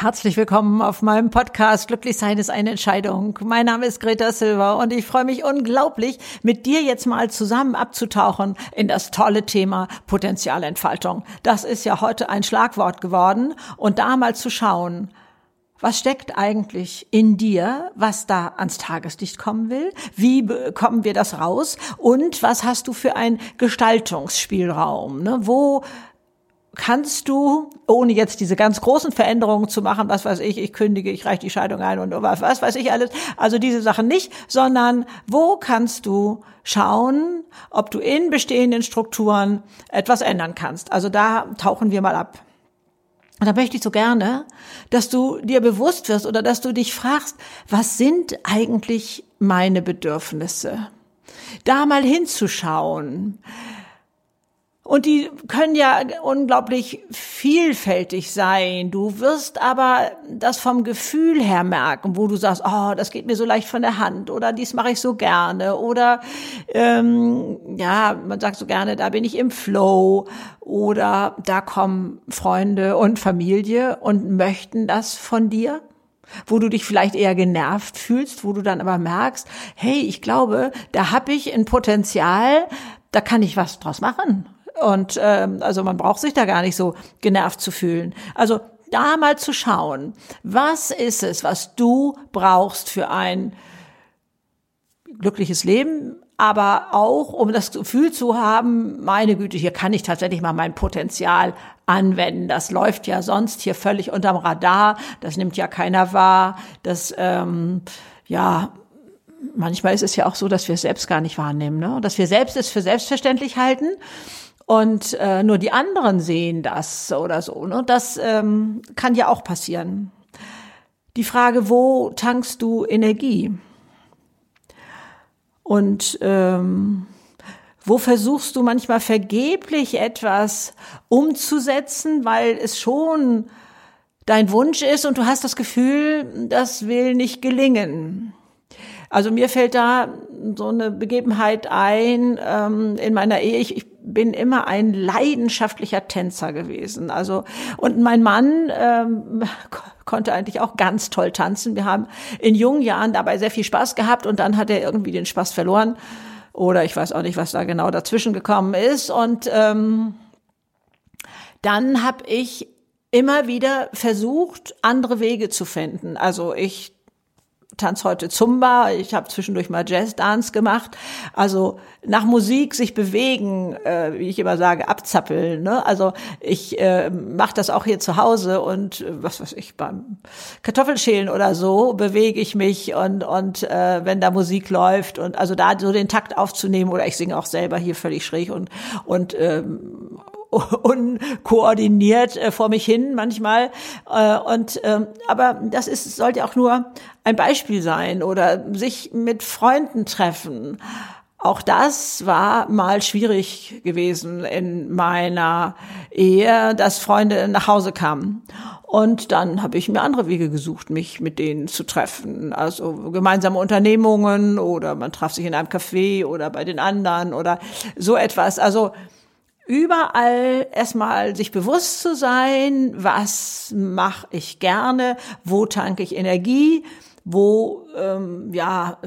Herzlich willkommen auf meinem Podcast Glücklich sein ist eine Entscheidung. Mein Name ist Greta Silva und ich freue mich unglaublich, mit dir jetzt mal zusammen abzutauchen in das tolle Thema Potenzialentfaltung. Das ist ja heute ein Schlagwort geworden und da mal zu schauen, was steckt eigentlich in dir, was da ans Tageslicht kommen will? Wie bekommen wir das raus? Und was hast du für einen Gestaltungsspielraum? Ne? Wo kannst du, ohne jetzt diese ganz großen Veränderungen zu machen, was weiß ich, ich kündige, ich reiche die Scheidung ein und was, was weiß ich alles, also diese Sachen nicht, sondern wo kannst du schauen, ob du in bestehenden Strukturen etwas ändern kannst. Also da tauchen wir mal ab. Und da möchte ich so gerne, dass du dir bewusst wirst oder dass du dich fragst, was sind eigentlich meine Bedürfnisse? Da mal hinzuschauen und die können ja unglaublich vielfältig sein. Du wirst aber das vom Gefühl her merken, wo du sagst, oh, das geht mir so leicht von der Hand oder dies mache ich so gerne oder ähm, ja, man sagt so gerne, da bin ich im Flow oder da kommen Freunde und Familie und möchten das von dir wo du dich vielleicht eher genervt fühlst, wo du dann aber merkst, hey, ich glaube, da habe ich ein Potenzial, da kann ich was draus machen. Und ähm, also man braucht sich da gar nicht so genervt zu fühlen. Also da mal zu schauen, was ist es, was du brauchst für ein glückliches Leben, aber auch um das Gefühl zu haben, meine Güte, hier kann ich tatsächlich mal mein Potenzial anwenden. Das läuft ja sonst hier völlig unterm Radar, das nimmt ja keiner wahr. Das ähm, ja manchmal ist es ja auch so, dass wir es selbst gar nicht wahrnehmen, ne? dass wir selbst es für selbstverständlich halten und äh, nur die anderen sehen das oder so. Ne? Das ähm, kann ja auch passieren. Die Frage, wo tankst du Energie? Und ähm, wo versuchst du manchmal vergeblich etwas umzusetzen, weil es schon dein Wunsch ist und du hast das Gefühl, das will nicht gelingen. Also mir fällt da so eine Begebenheit ein ähm, in meiner Ehe. Ich, ich bin immer ein leidenschaftlicher Tänzer gewesen. Also und mein Mann ähm, konnte eigentlich auch ganz toll tanzen. Wir haben in jungen Jahren dabei sehr viel Spaß gehabt und dann hat er irgendwie den Spaß verloren oder ich weiß auch nicht, was da genau dazwischen gekommen ist. Und ähm, dann habe ich immer wieder versucht, andere Wege zu finden. Also ich tanze heute Zumba, ich habe zwischendurch mal Jazzdance gemacht. Also nach Musik sich bewegen, äh, wie ich immer sage, abzappeln. Ne? Also ich äh, mache das auch hier zu Hause und äh, was weiß ich, beim Kartoffelschälen oder so bewege ich mich und, und äh, wenn da Musik läuft und also da so den Takt aufzunehmen oder ich singe auch selber hier völlig schräg und, und ähm, unkoordiniert äh, vor mich hin manchmal. Äh, und ähm, aber das ist sollte auch nur ein Beispiel sein oder sich mit Freunden treffen. Auch das war mal schwierig gewesen in meiner Ehe, dass Freunde nach Hause kamen. Und dann habe ich mir andere Wege gesucht, mich mit denen zu treffen. Also gemeinsame Unternehmungen oder man traf sich in einem Café oder bei den anderen oder so etwas. Also überall erstmal sich bewusst zu sein, was mache ich gerne, wo tanke ich Energie, wo ähm, ja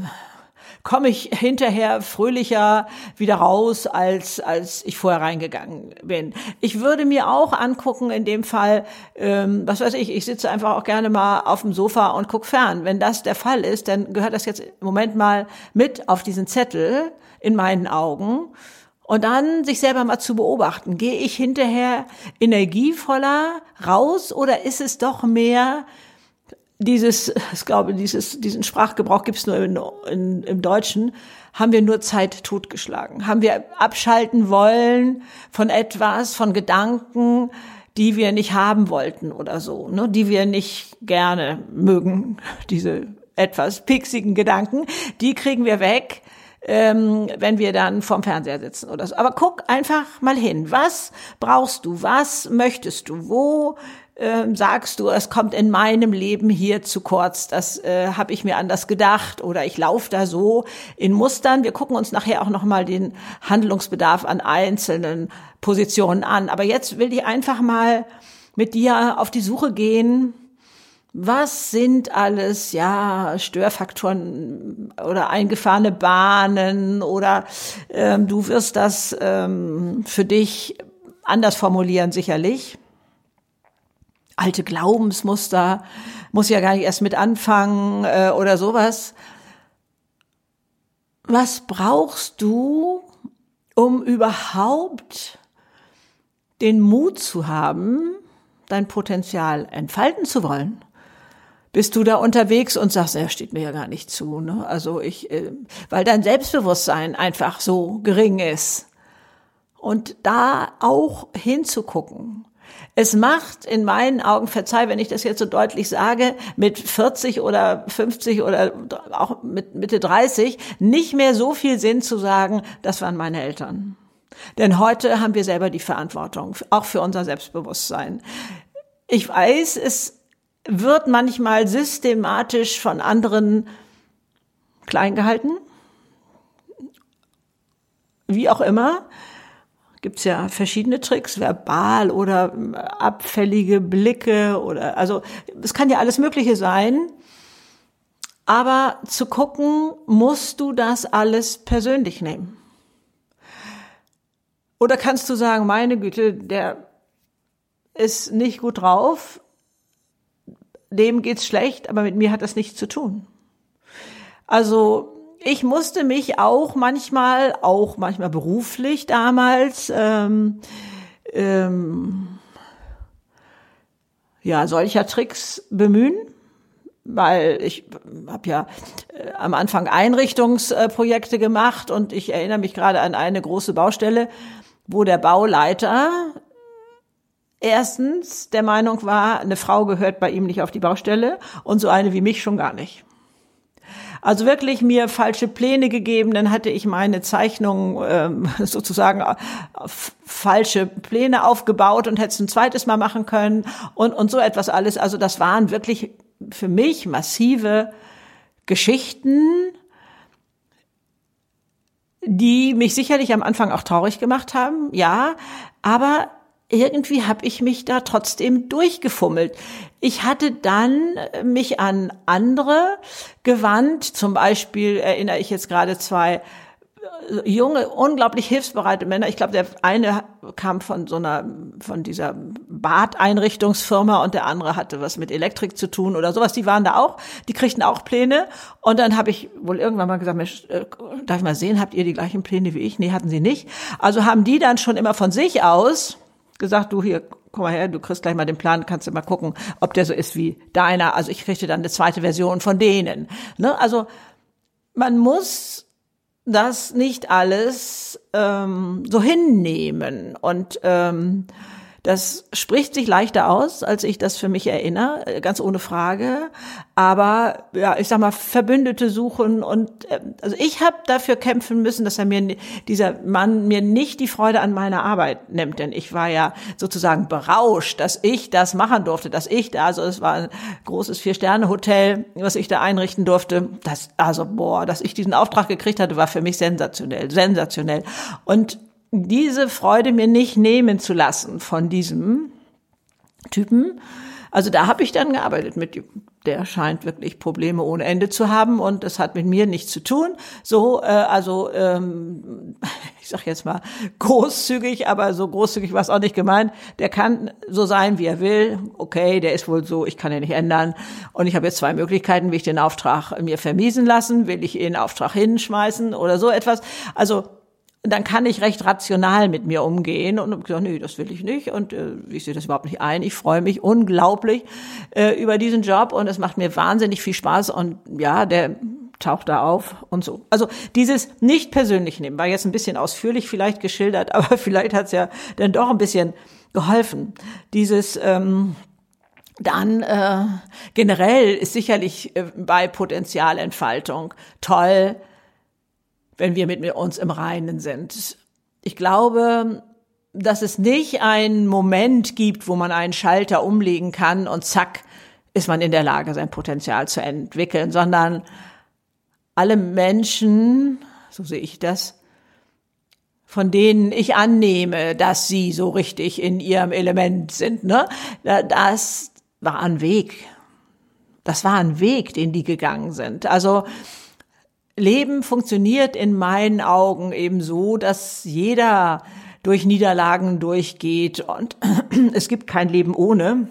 komme ich hinterher fröhlicher wieder raus, als, als ich vorher reingegangen bin. Ich würde mir auch angucken, in dem Fall, ähm, was weiß ich, ich sitze einfach auch gerne mal auf dem Sofa und guck fern. Wenn das der Fall ist, dann gehört das jetzt im Moment mal mit auf diesen Zettel in meinen Augen. Und dann sich selber mal zu beobachten, gehe ich hinterher energievoller raus oder ist es doch mehr dieses, ich glaube, dieses, diesen Sprachgebrauch gibt es nur in, in, im Deutschen, haben wir nur Zeit totgeschlagen. Haben wir abschalten wollen von etwas, von Gedanken, die wir nicht haben wollten oder so, ne, die wir nicht gerne mögen, diese etwas pixigen Gedanken, die kriegen wir weg ähm, wenn wir dann vorm Fernseher sitzen oder so. Aber guck einfach mal hin. Was brauchst du? Was möchtest du? Wo ähm, sagst du, es kommt in meinem Leben hier zu kurz, das äh, habe ich mir anders gedacht oder ich laufe da so in Mustern. Wir gucken uns nachher auch nochmal den Handlungsbedarf an einzelnen Positionen an. Aber jetzt will ich einfach mal mit dir auf die Suche gehen, was sind alles, ja, Störfaktoren oder eingefahrene Bahnen oder ähm, du wirst das ähm, für dich anders formulieren, sicherlich. Alte Glaubensmuster, muss ja gar nicht erst mit anfangen äh, oder sowas. Was brauchst du, um überhaupt den Mut zu haben, dein Potenzial entfalten zu wollen? Bist du da unterwegs und sagst, er steht mir ja gar nicht zu. Ne? Also ich, äh, weil dein Selbstbewusstsein einfach so gering ist. Und da auch hinzugucken. Es macht in meinen Augen, verzeih, wenn ich das jetzt so deutlich sage, mit 40 oder 50 oder auch mit Mitte 30 nicht mehr so viel Sinn zu sagen, das waren meine Eltern. Denn heute haben wir selber die Verantwortung, auch für unser Selbstbewusstsein. Ich weiß, es wird manchmal systematisch von anderen klein gehalten. Wie auch immer. Gibt's ja verschiedene Tricks, verbal oder abfällige Blicke oder, also, es kann ja alles Mögliche sein. Aber zu gucken, musst du das alles persönlich nehmen? Oder kannst du sagen, meine Güte, der ist nicht gut drauf, dem geht's schlecht, aber mit mir hat das nichts zu tun. Also ich musste mich auch manchmal, auch manchmal beruflich damals, ähm, ähm, ja, solcher Tricks bemühen, weil ich habe ja äh, am Anfang Einrichtungsprojekte gemacht und ich erinnere mich gerade an eine große Baustelle, wo der Bauleiter erstens der Meinung war, eine Frau gehört bei ihm nicht auf die Baustelle und so eine wie mich schon gar nicht. Also wirklich mir falsche Pläne gegeben, dann hatte ich meine Zeichnung ähm, sozusagen auf falsche Pläne aufgebaut und hätte es ein zweites Mal machen können und, und so etwas alles. Also das waren wirklich für mich massive Geschichten, die mich sicherlich am Anfang auch traurig gemacht haben, ja, aber irgendwie habe ich mich da trotzdem durchgefummelt. Ich hatte dann mich an andere gewandt. Zum Beispiel erinnere ich jetzt gerade zwei äh, junge, unglaublich hilfsbereite Männer. Ich glaube, der eine kam von so einer, von dieser Badeinrichtungsfirma und der andere hatte was mit Elektrik zu tun oder sowas. Die waren da auch, die kriegten auch Pläne. Und dann habe ich wohl irgendwann mal gesagt, Mensch, äh, darf ich mal sehen, habt ihr die gleichen Pläne wie ich? Nee, hatten sie nicht. Also haben die dann schon immer von sich aus gesagt, du hier, komm mal her, du kriegst gleich mal den Plan, kannst du mal gucken, ob der so ist wie deiner. Also ich kriegte dann eine zweite Version von denen. Ne? Also man muss das nicht alles ähm, so hinnehmen und ähm, das spricht sich leichter aus, als ich das für mich erinnere, äh, ganz ohne Frage. Aber ja, ich sag mal, Verbündete suchen und äh, also ich habe dafür kämpfen müssen, dass er mir dieser Mann mir nicht die Freude an meiner Arbeit nimmt, denn ich war ja sozusagen berauscht, dass ich das machen durfte, dass ich da, also es war ein großes Vier-Sterne-Hotel, was ich da einrichten durfte. Das, also boah, dass ich diesen Auftrag gekriegt hatte, war für mich sensationell, sensationell. Und diese Freude mir nicht nehmen zu lassen von diesem Typen. Also da habe ich dann gearbeitet mit der scheint wirklich Probleme ohne Ende zu haben und das hat mit mir nichts zu tun. So, äh, also ähm, ich sag jetzt mal großzügig, aber so großzügig war es auch nicht gemeint. Der kann so sein, wie er will. Okay, der ist wohl so, ich kann ihn nicht ändern. Und ich habe jetzt zwei Möglichkeiten, will ich den Auftrag mir vermiesen lassen, will ich den Auftrag hinschmeißen oder so etwas. Also dann kann ich recht rational mit mir umgehen und habe gesagt, nee, das will ich nicht und äh, ich sehe das überhaupt nicht ein. Ich freue mich unglaublich äh, über diesen Job und es macht mir wahnsinnig viel Spaß und ja, der taucht da auf und so. Also dieses nicht persönlich nehmen war jetzt ein bisschen ausführlich vielleicht geschildert, aber vielleicht hat's ja dann doch ein bisschen geholfen. Dieses ähm, dann äh, generell ist sicherlich äh, bei Potenzialentfaltung toll, wenn wir mit uns im Reinen sind. Ich glaube, dass es nicht einen Moment gibt, wo man einen Schalter umlegen kann und zack, ist man in der Lage, sein Potenzial zu entwickeln, sondern alle Menschen, so sehe ich das, von denen ich annehme, dass sie so richtig in ihrem Element sind, ne, das war ein Weg. Das war ein Weg, den die gegangen sind. Also Leben funktioniert in meinen Augen eben so, dass jeder durch Niederlagen durchgeht und es gibt kein Leben ohne,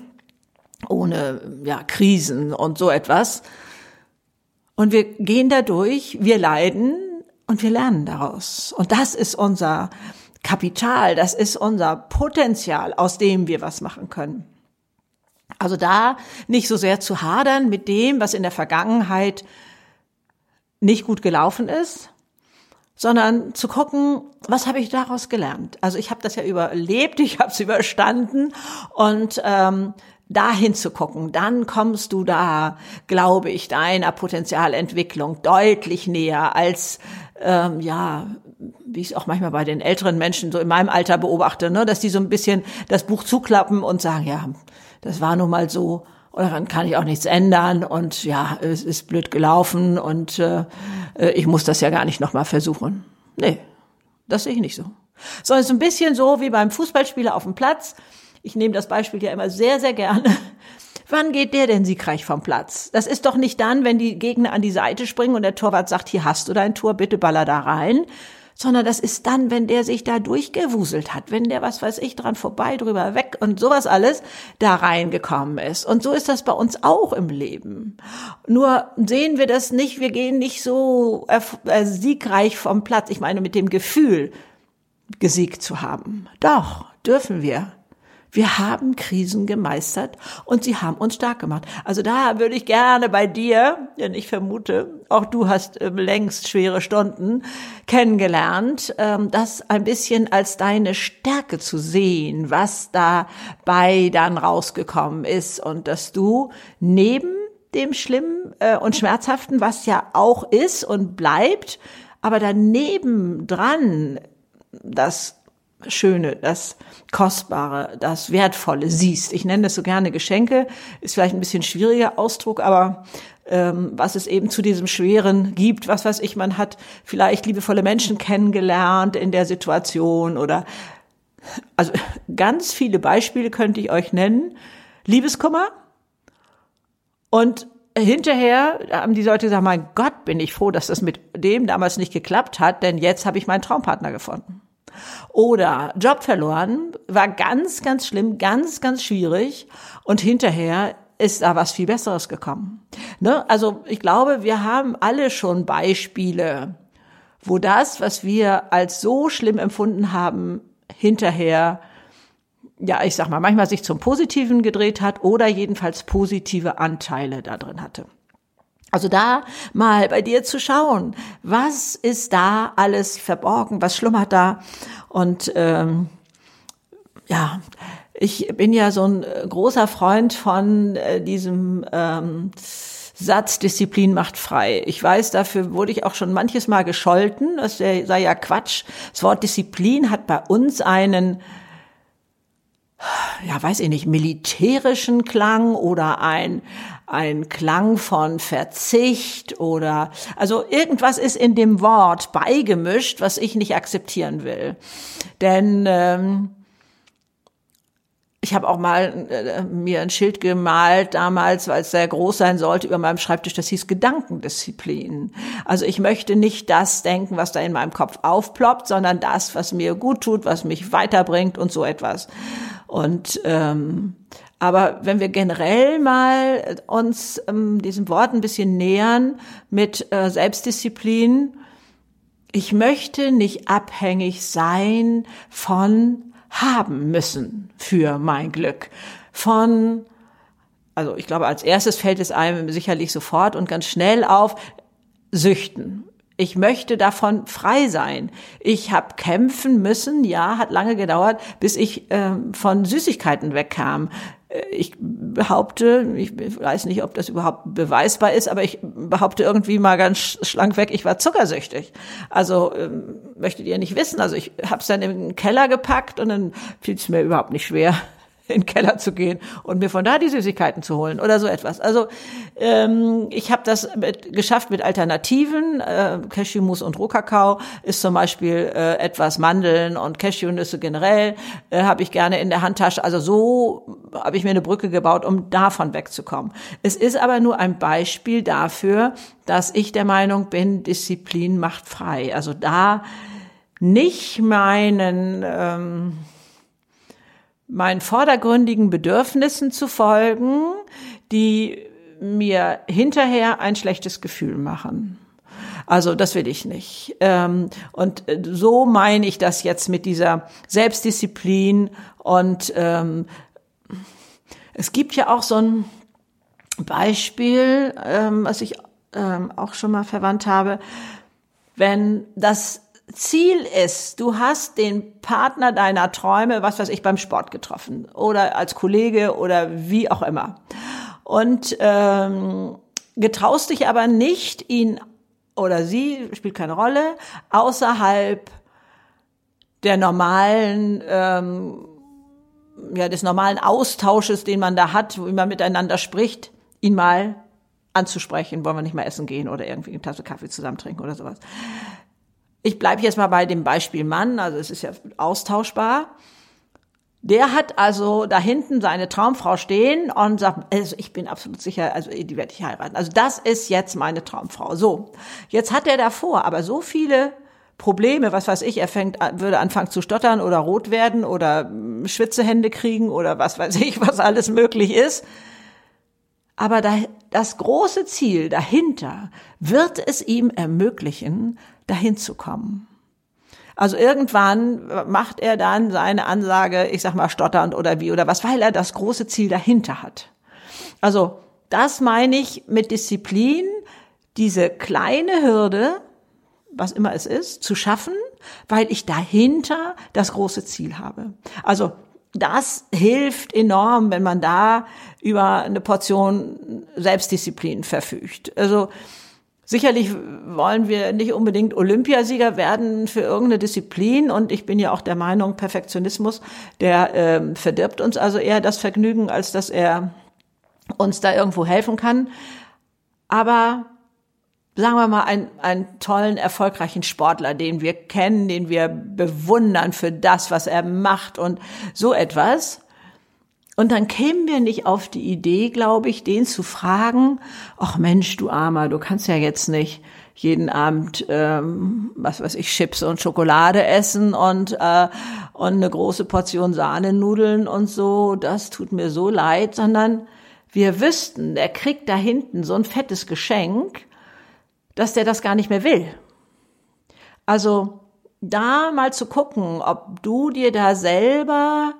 ohne ja, Krisen und so etwas. Und wir gehen da durch, wir leiden und wir lernen daraus. Und das ist unser Kapital, das ist unser Potenzial, aus dem wir was machen können. Also da nicht so sehr zu hadern mit dem, was in der Vergangenheit nicht gut gelaufen ist, sondern zu gucken, was habe ich daraus gelernt. Also ich habe das ja überlebt, ich habe es überstanden und ähm, dahin zu gucken, dann kommst du da, glaube ich, deiner Potenzialentwicklung deutlich näher als ähm, ja, wie ich es auch manchmal bei den älteren Menschen so in meinem Alter beobachte, ne, dass die so ein bisschen das Buch zuklappen und sagen, ja, das war nun mal so oder dann kann ich auch nichts ändern und ja, es ist blöd gelaufen und äh, äh ich muss das ja gar nicht nochmal versuchen. Nee, das sehe ich nicht so. Sondern es ist ein bisschen so wie beim Fußballspieler auf dem Platz. Ich nehme das Beispiel ja immer sehr, sehr gerne. Wann geht der denn siegreich vom Platz? Das ist doch nicht dann, wenn die Gegner an die Seite springen und der Torwart sagt, hier hast du dein Tor, bitte baller da rein, sondern das ist dann, wenn der sich da durchgewuselt hat, wenn der, was weiß ich, dran vorbei, drüber weg und sowas alles da reingekommen ist. Und so ist das bei uns auch im Leben. Nur sehen wir das nicht, wir gehen nicht so äh, siegreich vom Platz. Ich meine, mit dem Gefühl, gesiegt zu haben. Doch, dürfen wir. Wir haben Krisen gemeistert und sie haben uns stark gemacht. Also da würde ich gerne bei dir, denn ich vermute, auch du hast ähm, längst schwere Stunden kennengelernt, ähm, das ein bisschen als deine Stärke zu sehen, was dabei dann rausgekommen ist und dass du neben dem Schlimmen äh, und Schmerzhaften, was ja auch ist und bleibt, aber daneben dran das Schöne, das Kostbare, das Wertvolle siehst. Ich nenne das so gerne Geschenke, ist vielleicht ein bisschen schwieriger Ausdruck, aber ähm, was es eben zu diesem Schweren gibt, was weiß ich, man hat vielleicht liebevolle Menschen kennengelernt in der Situation oder also ganz viele Beispiele könnte ich euch nennen. Liebeskummer und hinterher haben die Leute gesagt, mein Gott, bin ich froh, dass das mit dem damals nicht geklappt hat, denn jetzt habe ich meinen Traumpartner gefunden. Oder Job verloren, war ganz, ganz schlimm, ganz, ganz schwierig. Und hinterher ist da was viel Besseres gekommen. Ne? Also ich glaube, wir haben alle schon Beispiele, wo das, was wir als so schlimm empfunden haben, hinterher, ja, ich sag mal, manchmal sich zum Positiven gedreht hat oder jedenfalls positive Anteile da drin hatte. Also da mal bei dir zu schauen, was ist da alles verborgen, was schlummert da und ähm, ja, ich bin ja so ein äh, großer Freund von äh, diesem ähm, Satz, Disziplin macht frei. Ich weiß, dafür wurde ich auch schon manches Mal gescholten. Das sei ja Quatsch. Das Wort Disziplin hat bei uns einen ja, weiß ich nicht, militärischen Klang oder ein, ein Klang von Verzicht oder, also irgendwas ist in dem Wort beigemischt, was ich nicht akzeptieren will. Denn, ähm, ich habe auch mal äh, mir ein Schild gemalt damals, weil es sehr groß sein sollte, über meinem Schreibtisch, das hieß Gedankendisziplin. Also ich möchte nicht das denken, was da in meinem Kopf aufploppt, sondern das, was mir gut tut, was mich weiterbringt und so etwas. Und ähm, aber wenn wir generell mal uns ähm, diesem Wort ein bisschen nähern mit äh, Selbstdisziplin, ich möchte nicht abhängig sein von haben müssen für mein Glück, von also ich glaube, als erstes fällt es einem sicherlich sofort und ganz schnell auf, Süchten. Ich möchte davon frei sein. Ich habe kämpfen müssen, ja, hat lange gedauert, bis ich äh, von Süßigkeiten wegkam. Äh, ich behaupte, ich weiß nicht, ob das überhaupt beweisbar ist, aber ich behaupte irgendwie mal ganz schlank weg, ich war zuckersüchtig. Also ähm, möchtet ihr nicht wissen. Also ich habe es dann den Keller gepackt und dann fiel es mir überhaupt nicht schwer, in den Keller zu gehen und mir von da die Süßigkeiten zu holen oder so etwas. Also ähm, ich habe das mit, geschafft mit Alternativen. Äh, Cashewmus und Rohkakao ist zum Beispiel äh, etwas Mandeln und Cashewnüsse generell äh, habe ich gerne in der Handtasche. Also so habe ich mir eine Brücke gebaut, um davon wegzukommen. Es ist aber nur ein Beispiel dafür, dass ich der Meinung bin, Disziplin macht frei. Also da nicht meinen ähm, meinen vordergründigen Bedürfnissen zu folgen, die mir hinterher ein schlechtes Gefühl machen. Also das will ich nicht. Ähm, und so meine ich das jetzt mit dieser Selbstdisziplin. Und ähm, es gibt ja auch so ein Beispiel, ähm, was ich auch schon mal verwandt habe, wenn das Ziel ist, du hast den Partner deiner Träume, was weiß ich, beim Sport getroffen oder als Kollege oder wie auch immer. Und ähm, getraust dich aber nicht, ihn oder sie, spielt keine Rolle, außerhalb der normalen, ähm, ja, des normalen Austausches, den man da hat, wie man miteinander spricht, ihn mal anzusprechen, wollen wir nicht mal essen gehen oder irgendwie eine Tasse Kaffee zusammen trinken oder sowas ich bleibe jetzt mal bei dem Beispiel Mann, also es ist ja austauschbar. Der hat also da hinten seine Traumfrau stehen und sagt, also ich bin absolut sicher, also die werde ich heiraten. Also das ist jetzt meine Traumfrau. So, jetzt hat er davor aber so viele Probleme, was weiß ich, er fängt, würde anfangen zu stottern oder rot werden oder hm, Schwitzehände kriegen oder was weiß ich, was alles möglich ist. Aber da, das große Ziel dahinter wird es ihm ermöglichen, dahin zu kommen. Also irgendwann macht er dann seine Ansage, ich sag mal stotternd oder wie oder was, weil er das große Ziel dahinter hat. Also das meine ich mit Disziplin, diese kleine Hürde, was immer es ist, zu schaffen, weil ich dahinter das große Ziel habe. Also das hilft enorm, wenn man da über eine Portion Selbstdisziplin verfügt. Also Sicherlich wollen wir nicht unbedingt Olympiasieger werden für irgendeine Disziplin und ich bin ja auch der Meinung, Perfektionismus, der äh, verdirbt uns also eher das Vergnügen, als dass er uns da irgendwo helfen kann. Aber sagen wir mal, einen, einen tollen, erfolgreichen Sportler, den wir kennen, den wir bewundern für das, was er macht und so etwas, und dann kämen wir nicht auf die Idee, glaube ich, den zu fragen, ach Mensch, du Armer, du kannst ja jetzt nicht jeden Abend, ähm, was weiß ich, Chips und Schokolade essen und, äh, und eine große Portion Sahnenudeln und so, das tut mir so leid, sondern wir wüssten, der kriegt da hinten so ein fettes Geschenk, dass der das gar nicht mehr will. Also da mal zu gucken, ob du dir da selber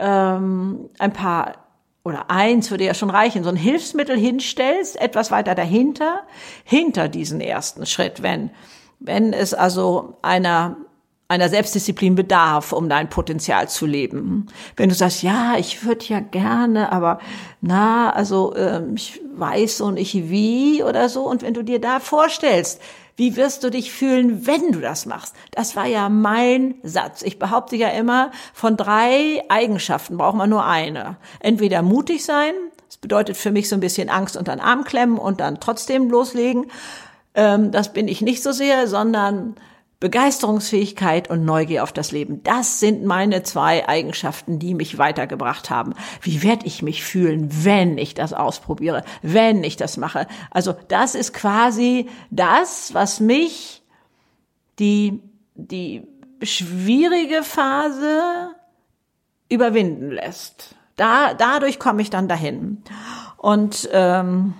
ähm, ein paar oder eins würde ja schon reichen, so ein Hilfsmittel hinstellst, etwas weiter dahinter, hinter diesen ersten Schritt, wenn, wenn es also einer, einer Selbstdisziplin bedarf, um dein Potenzial zu leben. Wenn du sagst, ja, ich würde ja gerne, aber na, also ähm, ich weiß und ich wie oder so, und wenn du dir da vorstellst, wie wirst du dich fühlen, wenn du das machst? Das war ja mein Satz. Ich behaupte ja immer, von drei Eigenschaften braucht man nur eine. Entweder mutig sein, das bedeutet für mich so ein bisschen Angst unter den Arm klemmen und dann trotzdem loslegen. Ähm, das bin ich nicht so sehr, sondern Begeisterungsfähigkeit und Neugier auf das Leben. Das sind meine zwei Eigenschaften, die mich weitergebracht haben. Wie werde ich mich fühlen, wenn ich das ausprobiere, wenn ich das mache? Also das ist quasi das, was mich die, die schwierige Phase überwinden lässt. Da, dadurch komme ich dann dahin. Und ähm,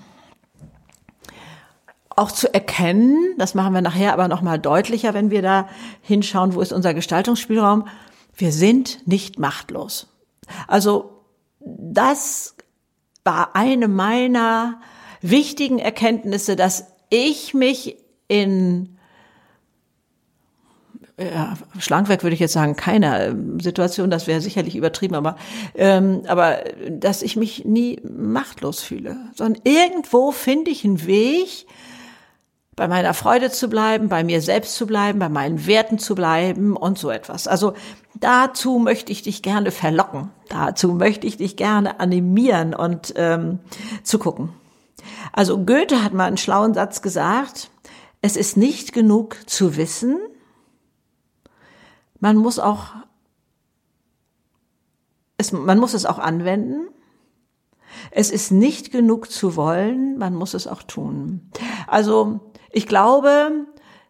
auch zu erkennen, das machen wir nachher aber noch mal deutlicher, wenn wir da hinschauen, wo ist unser Gestaltungsspielraum, wir sind nicht machtlos. Also das war eine meiner wichtigen Erkenntnisse, dass ich mich in ja, Schlankwerk würde ich jetzt sagen, keiner Situation, das wäre sicherlich übertrieben, aber, ähm, aber dass ich mich nie machtlos fühle, sondern irgendwo finde ich einen Weg, bei meiner Freude zu bleiben, bei mir selbst zu bleiben, bei meinen Werten zu bleiben und so etwas. Also dazu möchte ich dich gerne verlocken. Dazu möchte ich dich gerne animieren und ähm, zu gucken. Also Goethe hat mal einen schlauen Satz gesagt, es ist nicht genug zu wissen, man muss auch, es, man muss es auch anwenden. Es ist nicht genug zu wollen, man muss es auch tun. Also ich glaube,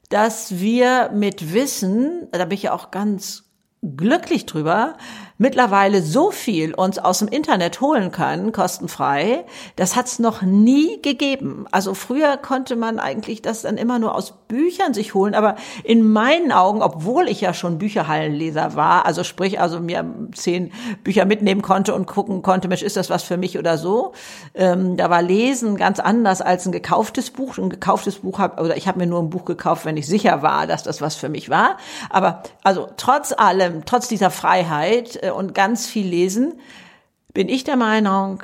dass wir mit Wissen, da bin ich ja auch ganz glücklich drüber, mittlerweile so viel uns aus dem Internet holen können, kostenfrei, das hat's noch nie gegeben. Also früher konnte man eigentlich das dann immer nur aus Büchern sich holen, aber in meinen Augen, obwohl ich ja schon Bücherhallenleser war, also sprich, also mir zehn Bücher mitnehmen konnte und gucken konnte, Mensch, ist das was für mich oder so, ähm, da war Lesen ganz anders als ein gekauftes Buch. Ein gekauftes Buch hab, oder ich habe mir nur ein Buch gekauft, wenn ich sicher war, dass das was für mich war. Aber also trotz allem, trotz dieser Freiheit und ganz viel lesen, bin ich der Meinung,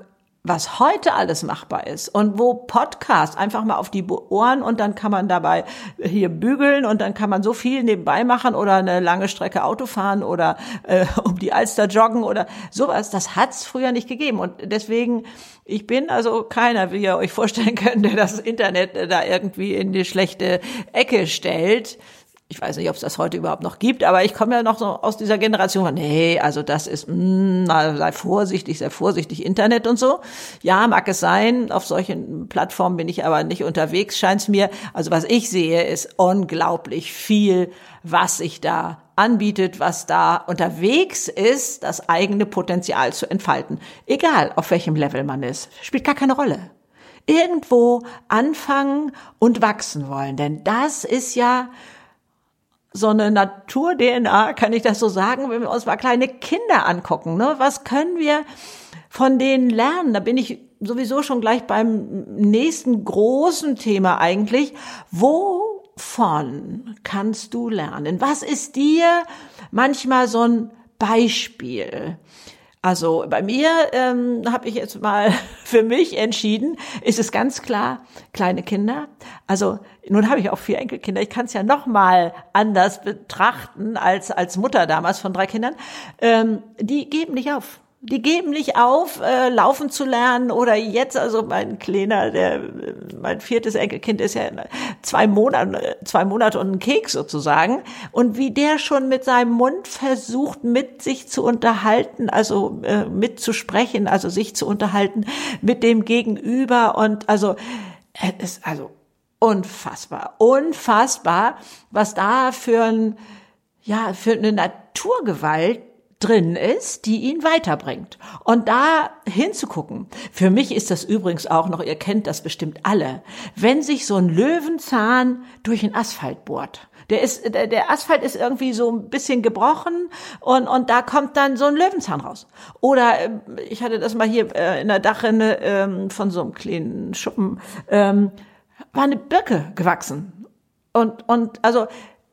was heute alles machbar ist und wo Podcast einfach mal auf die Ohren und dann kann man dabei hier bügeln und dann kann man so viel nebenbei machen oder eine lange Strecke Auto fahren oder äh, um die Alster joggen oder sowas. Das hat's früher nicht gegeben und deswegen ich bin also keiner, wie ihr euch vorstellen könnt, der das Internet da irgendwie in die schlechte Ecke stellt ich weiß nicht, ob es das heute überhaupt noch gibt, aber ich komme ja noch so aus dieser Generation, nee, also das ist, mh, hm, na, sei vorsichtig, sei vorsichtig, Internet und so. Ja, mag es sein, auf solchen Plattformen bin ich aber nicht unterwegs, scheint's mir. Also was ich sehe, ist unglaublich viel, was sich da anbietet, was da unterwegs ist, das eigene Potenzial zu entfalten. Egal, auf welchem Level man ist, spielt gar keine Rolle irgendwo anfangen und wachsen wollen. Denn das ist ja so eine Natur-DNA, kann ich das so sagen, wenn wir uns mal kleine Kinder angucken. Ne? Was können wir von denen lernen? Da bin ich sowieso schon gleich beim nächsten großen Thema eigentlich. Wovon kannst du lernen? Was ist dir manchmal so ein Beispiel? Also bei mir ähm, habe ich jetzt mal für mich entschieden, ist es ganz klar, kleine Kinder. Also nun habe ich auch vier Enkelkinder. Ich kann es ja noch mal anders betrachten als als Mutter damals von drei Kindern. Ähm, die geben nicht auf die geben nicht auf, äh, laufen zu lernen oder jetzt, also mein Kleiner, der, mein viertes Enkelkind ist ja zwei Monate, zwei Monate und ein Keks sozusagen. Und wie der schon mit seinem Mund versucht, mit sich zu unterhalten, also äh, mitzusprechen, also sich zu unterhalten mit dem Gegenüber und also, es ist also unfassbar, unfassbar, was da für ein, ja, für eine Naturgewalt drin ist, die ihn weiterbringt. Und da hinzugucken. Für mich ist das übrigens auch noch, ihr kennt das bestimmt alle, wenn sich so ein Löwenzahn durch den Asphalt bohrt. Der ist, der, Asphalt ist irgendwie so ein bisschen gebrochen und, und da kommt dann so ein Löwenzahn raus. Oder äh, ich hatte das mal hier äh, in der Dachrinne ähm, von so einem kleinen Schuppen, ähm, war eine Birke gewachsen. Und, und also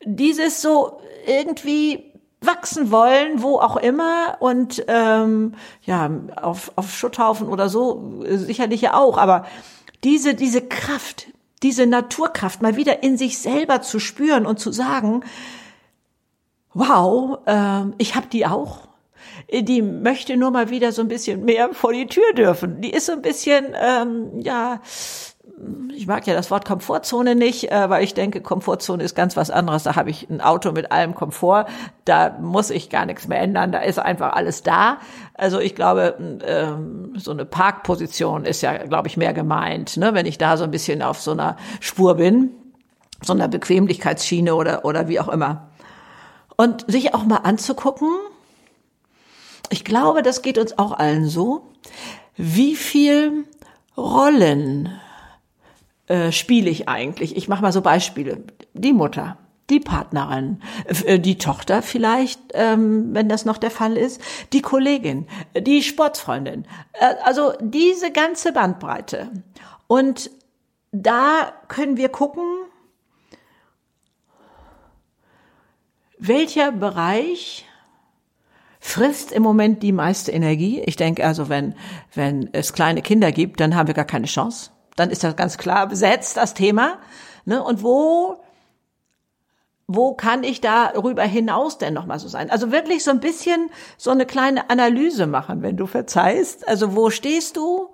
dieses so irgendwie wachsen wollen, wo auch immer und ähm, ja auf, auf Schutthaufen oder so äh, sicherlich ja auch, aber diese diese Kraft, diese Naturkraft mal wieder in sich selber zu spüren und zu sagen, wow, äh, ich habe die auch. Die möchte nur mal wieder so ein bisschen mehr vor die Tür dürfen. Die ist so ein bisschen, ähm, ja, ich mag ja das Wort Komfortzone nicht, äh, weil ich denke, Komfortzone ist ganz was anderes. Da habe ich ein Auto mit allem Komfort, da muss ich gar nichts mehr ändern, da ist einfach alles da. Also ich glaube, ähm, so eine Parkposition ist ja, glaube ich, mehr gemeint, ne? wenn ich da so ein bisschen auf so einer Spur bin, so einer Bequemlichkeitsschiene oder, oder wie auch immer. Und sich auch mal anzugucken, ich glaube, das geht uns auch allen so, wie viel Rollen äh, spiele ich eigentlich? Ich mache mal so Beispiele. Die Mutter, die Partnerin, äh, die Tochter vielleicht, ähm, wenn das noch der Fall ist, die Kollegin, die Sportsfreundin. Äh, also diese ganze Bandbreite. Und da können wir gucken, welcher Bereich frisst im Moment die meiste Energie. Ich denke also, wenn, wenn es kleine Kinder gibt, dann haben wir gar keine Chance dann ist das ganz klar besetzt, das Thema. Ne? Und wo wo kann ich darüber hinaus denn nochmal so sein? Also wirklich so ein bisschen so eine kleine Analyse machen, wenn du verzeihst. Also wo stehst du?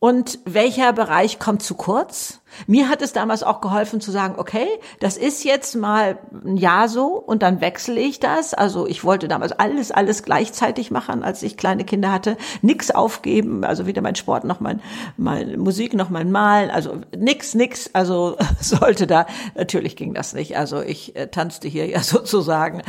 Und welcher Bereich kommt zu kurz? Mir hat es damals auch geholfen zu sagen, okay, das ist jetzt mal ein Jahr so und dann wechsle ich das. Also ich wollte damals alles, alles gleichzeitig machen, als ich kleine Kinder hatte. Nix aufgeben, also weder mein Sport noch mein, mein Musik noch mein Malen, also nix, nix. Also sollte da, natürlich ging das nicht. Also ich äh, tanzte hier ja sozusagen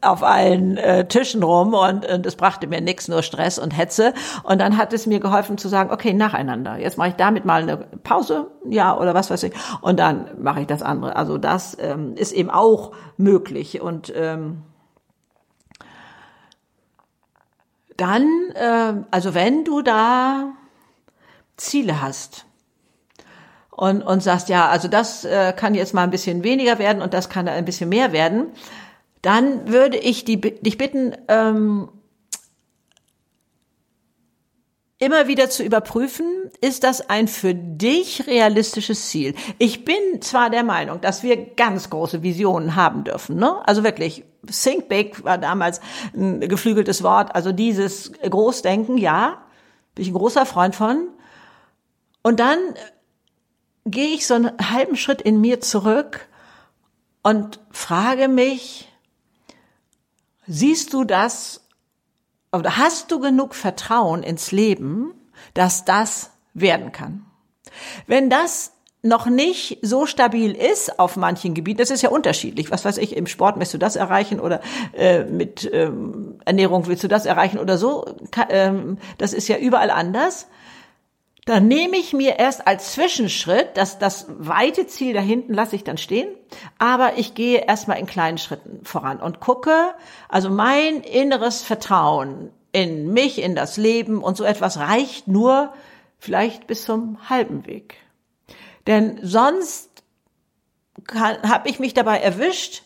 auf allen äh, Tischen rum und, und es brachte mir nichts, nur Stress und Hetze. Und dann hat es mir geholfen zu sagen, okay, nacheinander. Jetzt mache ich damit mal eine Pause, ja, oder was weiß ich. Und dann mache ich das andere. Also das ähm, ist eben auch möglich. Und ähm, dann, äh, also wenn du da Ziele hast, und, und sagst, ja, also das äh, kann jetzt mal ein bisschen weniger werden und das kann ein bisschen mehr werden, dann würde ich die, dich bitten, ähm, immer wieder zu überprüfen, ist das ein für dich realistisches Ziel? Ich bin zwar der Meinung, dass wir ganz große Visionen haben dürfen, ne? Also wirklich, think big war damals ein geflügeltes Wort, also dieses Großdenken, ja, bin ich ein großer Freund von. Und dann gehe ich so einen halben Schritt in mir zurück und frage mich, Siehst du das oder hast du genug Vertrauen ins Leben, dass das werden kann? Wenn das noch nicht so stabil ist auf manchen Gebieten, das ist ja unterschiedlich. Was weiß ich, im Sport möchtest du das erreichen oder äh, mit ähm, Ernährung willst du das erreichen oder so. Ähm, das ist ja überall anders dann nehme ich mir erst als Zwischenschritt, dass das weite Ziel da hinten lasse ich dann stehen, aber ich gehe erstmal in kleinen Schritten voran und gucke, also mein inneres Vertrauen in mich, in das Leben und so etwas reicht nur vielleicht bis zum halben Weg. Denn sonst habe ich mich dabei erwischt,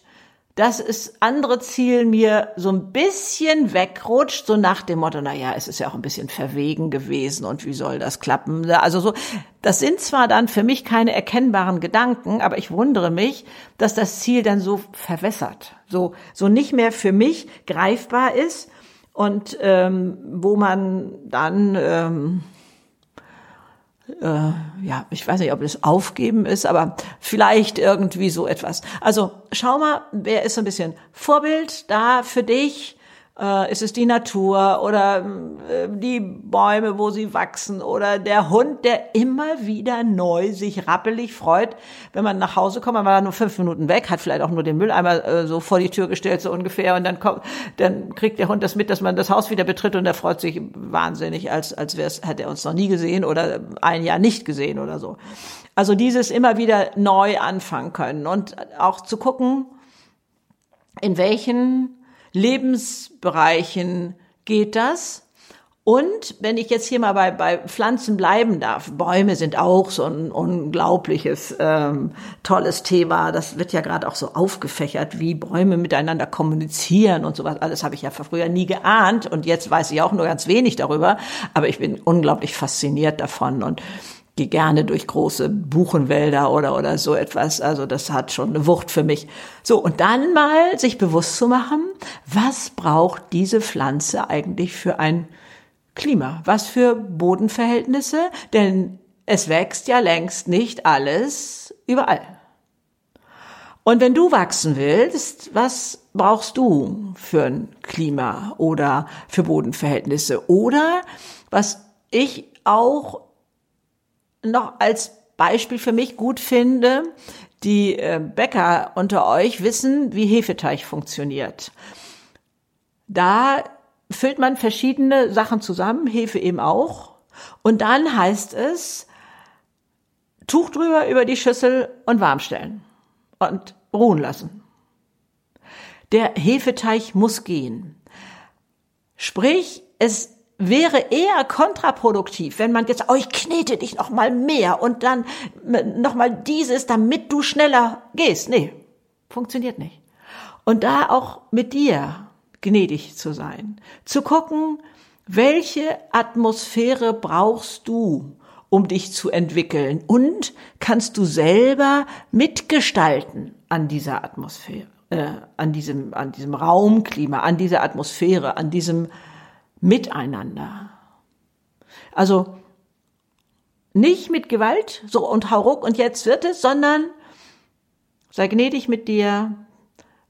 dass es andere Ziel mir so ein bisschen wegrutscht, so nach dem Motto, na ja, es ist ja auch ein bisschen verwegen gewesen und wie soll das klappen? Also so, das sind zwar dann für mich keine erkennbaren Gedanken, aber ich wundere mich, dass das Ziel dann so verwässert, so, so nicht mehr für mich greifbar ist und ähm, wo man dann ähm, äh, ja, ich weiß nicht, ob es Aufgeben ist, aber vielleicht irgendwie so etwas. Also schau mal, wer ist so ein bisschen Vorbild da für dich? Äh, ist es die Natur oder äh, die Bäume, wo sie wachsen oder der Hund, der immer wieder neu sich rappelig freut, wenn man nach Hause kommt, man war nur fünf Minuten weg, hat vielleicht auch nur den Mülleimer äh, so vor die Tür gestellt, so ungefähr, und dann kommt, dann kriegt der Hund das mit, dass man das Haus wieder betritt und er freut sich wahnsinnig, als, als wäre es, hätte er uns noch nie gesehen oder ein Jahr nicht gesehen oder so. Also dieses immer wieder neu anfangen können und auch zu gucken, in welchen Lebensbereichen geht das. Und wenn ich jetzt hier mal bei, bei Pflanzen bleiben darf, Bäume sind auch so ein unglaubliches, ähm, tolles Thema. Das wird ja gerade auch so aufgefächert, wie Bäume miteinander kommunizieren und sowas. Alles habe ich ja früher nie geahnt und jetzt weiß ich auch nur ganz wenig darüber. Aber ich bin unglaublich fasziniert davon und gehe gerne durch große Buchenwälder oder, oder so etwas. Also das hat schon eine Wucht für mich. So, und dann mal sich bewusst zu machen, was braucht diese Pflanze eigentlich für ein Klima? Was für Bodenverhältnisse? Denn es wächst ja längst nicht alles überall. Und wenn du wachsen willst, was brauchst du für ein Klima oder für Bodenverhältnisse? Oder was ich auch noch als Beispiel für mich gut finde, die äh, Bäcker unter euch wissen, wie Hefeteig funktioniert. Da füllt man verschiedene Sachen zusammen, Hefe eben auch. Und dann heißt es, Tuch drüber über die Schüssel und warm stellen und ruhen lassen. Der Hefeteig muss gehen. Sprich, es wäre eher kontraproduktiv, wenn man jetzt, oh, ich knete dich noch mal mehr und dann noch mal dieses, damit du schneller gehst. Nee, funktioniert nicht. Und da auch mit dir gnädig zu sein, zu gucken, welche Atmosphäre brauchst du, um dich zu entwickeln und kannst du selber mitgestalten an dieser Atmosphäre, äh, an diesem, an diesem Raumklima, an dieser Atmosphäre, an diesem Miteinander. Also nicht mit Gewalt, so und hau ruck und jetzt wird es, sondern sei gnädig mit dir,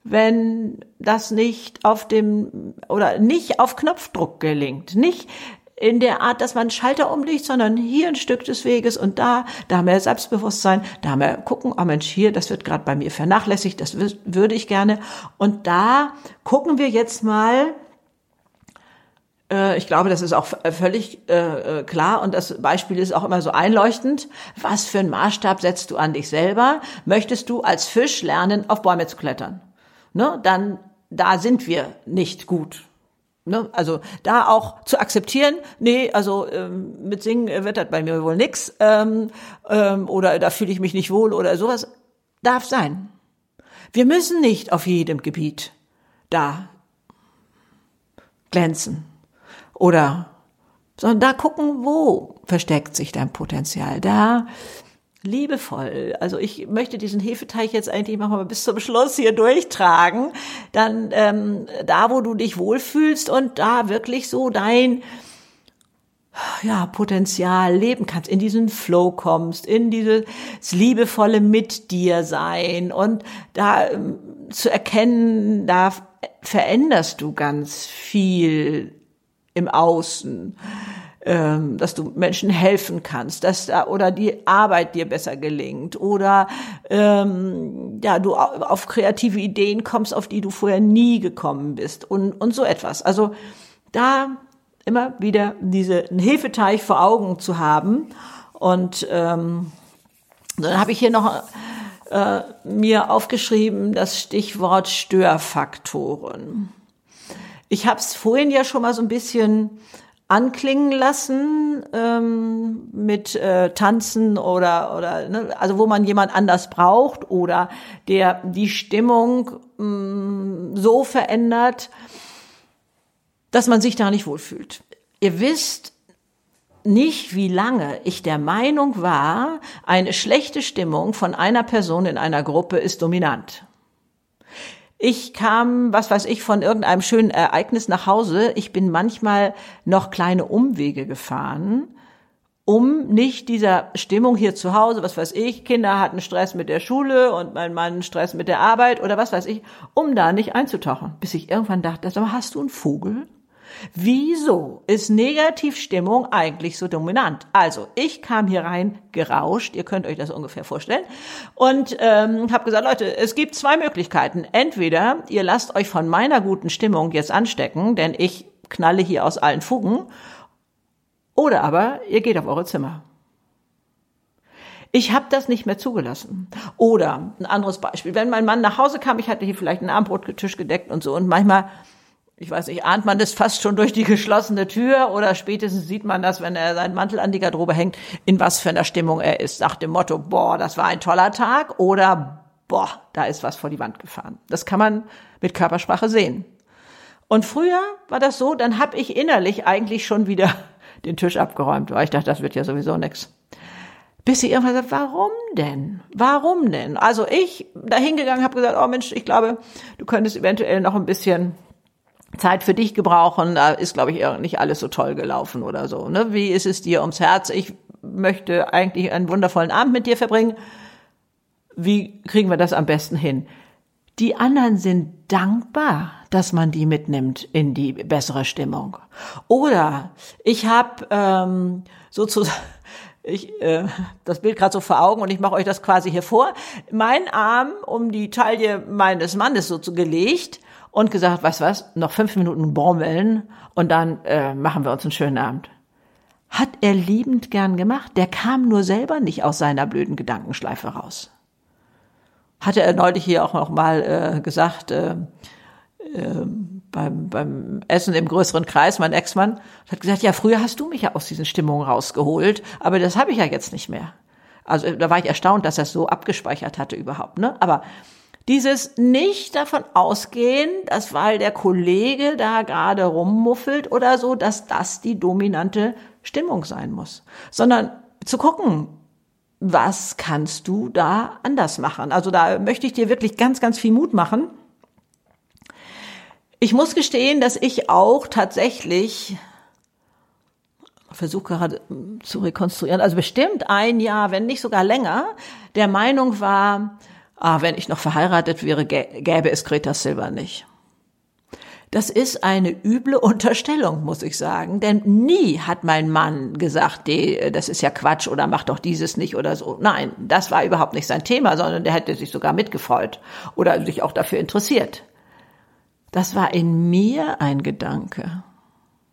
wenn das nicht auf dem oder nicht auf Knopfdruck gelingt, nicht in der Art, dass man Schalter umlegt, sondern hier ein Stück des Weges und da, da mehr Selbstbewusstsein, da mehr gucken, oh Mensch, hier, das wird gerade bei mir vernachlässigt, das würde ich gerne. Und da gucken wir jetzt mal, ich glaube, das ist auch völlig äh, äh, klar und das Beispiel ist auch immer so einleuchtend. Was für einen Maßstab setzt du an dich selber? Möchtest du als Fisch lernen, auf Bäume zu klettern? Ne? Dann, da sind wir nicht gut. Ne? Also da auch zu akzeptieren, nee, also ähm, mit Singen wird das bei mir wohl nix ähm, ähm, oder da fühle ich mich nicht wohl oder sowas, darf sein. Wir müssen nicht auf jedem Gebiet da glänzen oder, sondern da gucken, wo versteckt sich dein Potenzial. Da liebevoll. Also ich möchte diesen Hefeteich jetzt eigentlich mal bis zum Schluss hier durchtragen. Dann ähm, da, wo du dich wohlfühlst und da wirklich so dein ja, Potenzial leben kannst, in diesen Flow kommst, in dieses liebevolle mit dir sein und da ähm, zu erkennen, da veränderst du ganz viel im Außen, ähm, dass du Menschen helfen kannst, dass da oder die Arbeit dir besser gelingt oder ähm, ja du auf kreative Ideen kommst, auf die du vorher nie gekommen bist und und so etwas. Also da immer wieder diesen Hefeteich vor Augen zu haben und ähm, dann habe ich hier noch äh, mir aufgeschrieben das Stichwort Störfaktoren. Ich habe es vorhin ja schon mal so ein bisschen anklingen lassen ähm, mit äh, Tanzen oder oder ne, also wo man jemand anders braucht oder der die Stimmung mh, mm, so verändert, dass man sich da nicht wohlfühlt. Ihr wisst nicht, wie lange ich der Meinung war, eine schlechte Stimmung von einer Person in einer Gruppe ist dominant. Ich kam, was weiß ich, von irgendeinem schönen Ereignis nach Hause. Ich bin manchmal noch kleine Umwege gefahren, um nicht dieser Stimmung hier zu Hause, was weiß ich, Kinder hatten Stress mit der Schule und mein Mann Stress mit der Arbeit oder was weiß ich, um da nicht einzutauchen. Bis ich irgendwann dachte, hast du einen Vogel? Wieso ist Negativstimmung eigentlich so dominant? Also, ich kam hier rein gerauscht, ihr könnt euch das ungefähr vorstellen, und ähm, habe gesagt, Leute, es gibt zwei Möglichkeiten. Entweder ihr lasst euch von meiner guten Stimmung jetzt anstecken, denn ich knalle hier aus allen Fugen, oder aber ihr geht auf eure Zimmer. Ich habe das nicht mehr zugelassen. Oder ein anderes Beispiel, wenn mein Mann nach Hause kam, ich hatte hier vielleicht einen Abendbrottisch gedeckt und so, und manchmal ich weiß nicht, ahnt man das fast schon durch die geschlossene Tür oder spätestens sieht man das, wenn er seinen Mantel an die Garderobe hängt, in was für einer Stimmung er ist. Nach dem Motto, boah, das war ein toller Tag oder boah, da ist was vor die Wand gefahren. Das kann man mit Körpersprache sehen. Und früher war das so, dann habe ich innerlich eigentlich schon wieder den Tisch abgeräumt, weil ich dachte, das wird ja sowieso nix. Bis sie irgendwann sagt, warum denn? Warum denn? Also ich da hingegangen habe gesagt, oh Mensch, ich glaube, du könntest eventuell noch ein bisschen Zeit für dich gebrauchen, da ist, glaube ich, nicht alles so toll gelaufen oder so. Ne? Wie ist es dir ums Herz? Ich möchte eigentlich einen wundervollen Abend mit dir verbringen. Wie kriegen wir das am besten hin? Die anderen sind dankbar, dass man die mitnimmt in die bessere Stimmung. Oder ich habe ähm, sozusagen ich äh, das Bild gerade so vor Augen und ich mache euch das quasi hier vor. Mein Arm um die Taille meines Mannes so gelegt und gesagt, was was, noch fünf Minuten Bommeln und dann äh, machen wir uns einen schönen Abend. Hat er liebend gern gemacht. Der kam nur selber nicht aus seiner blöden Gedankenschleife raus. Hatte er neulich hier auch noch mal äh, gesagt, äh, äh, beim, beim Essen im größeren Kreis, mein Ex-Mann, hat gesagt, ja, früher hast du mich ja aus diesen Stimmungen rausgeholt, aber das habe ich ja jetzt nicht mehr. Also da war ich erstaunt, dass er es so abgespeichert hatte überhaupt. Ne? Aber dieses nicht davon ausgehen, dass weil der Kollege da gerade rummuffelt oder so, dass das die dominante Stimmung sein muss, sondern zu gucken, was kannst du da anders machen? Also da möchte ich dir wirklich ganz, ganz viel Mut machen. Ich muss gestehen, dass ich auch tatsächlich versuche gerade zu rekonstruieren, also bestimmt ein Jahr, wenn nicht sogar länger, der Meinung war, ah, wenn ich noch verheiratet wäre, gäbe es Greta Silber nicht. Das ist eine üble Unterstellung, muss ich sagen. Denn nie hat mein Mann gesagt, das ist ja Quatsch oder mach doch dieses nicht oder so. Nein, das war überhaupt nicht sein Thema, sondern der hätte sich sogar mitgefreut oder sich auch dafür interessiert. Das war in mir ein Gedanke,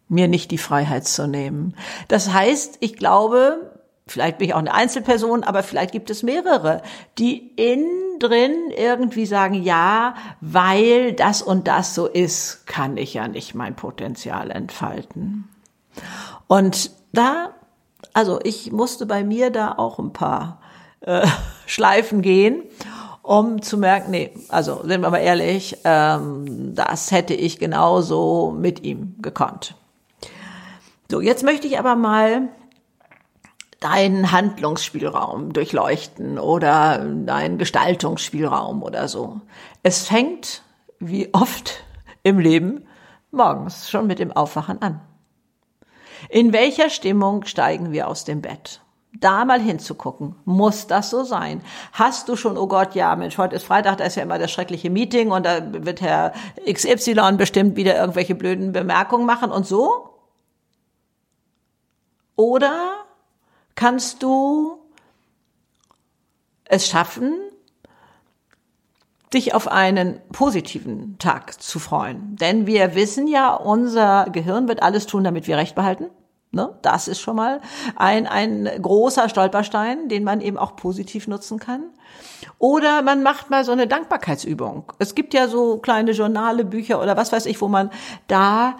mir nicht die Freiheit zu nehmen. Das heißt, ich glaube, vielleicht bin ich auch eine Einzelperson, aber vielleicht gibt es mehrere, die innen drin irgendwie sagen, ja, weil das und das so ist, kann ich ja nicht mein Potenzial entfalten. Und da, also ich musste bei mir da auch ein paar äh, Schleifen gehen, um zu merken, nee, also sind wir mal ehrlich, ähm, das hätte ich genauso mit ihm gekonnt. So, jetzt möchte ich aber mal deinen Handlungsspielraum durchleuchten oder deinen Gestaltungsspielraum oder so. Es fängt, wie oft im Leben, morgens schon mit dem Aufwachen an. In welcher Stimmung steigen wir aus dem Bett? Da mal hinzugucken. Muss das so sein? Hast du schon, oh Gott, ja, Mensch, heute ist Freitag, da ist ja immer das schreckliche Meeting und da wird Herr XY bestimmt wieder irgendwelche blöden Bemerkungen machen und so? Oder kannst du es schaffen, dich auf einen positiven Tag zu freuen. Denn wir wissen ja, unser Gehirn wird alles tun, damit wir Recht behalten. Ne? Das ist schon mal ein, ein großer Stolperstein, den man eben auch positiv nutzen kann. Oder man macht mal so eine Dankbarkeitsübung. Es gibt ja so kleine Journale, Bücher oder was weiß ich, wo man da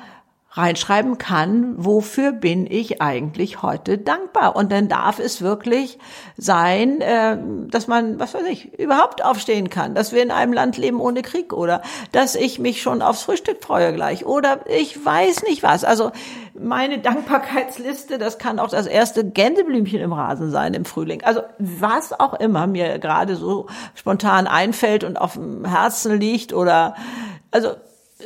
reinschreiben kann, wofür bin ich eigentlich heute dankbar. Und dann darf es wirklich sein, äh, dass man, was weiß ich, überhaupt aufstehen kann, dass wir in einem Land leben ohne Krieg oder dass ich mich schon aufs Frühstück freue gleich oder ich weiß nicht was. Also meine Dankbarkeitsliste, das kann auch das erste Gänseblümchen im Rasen sein im Frühling. Also was auch immer mir gerade so spontan einfällt und auf dem Herzen liegt oder also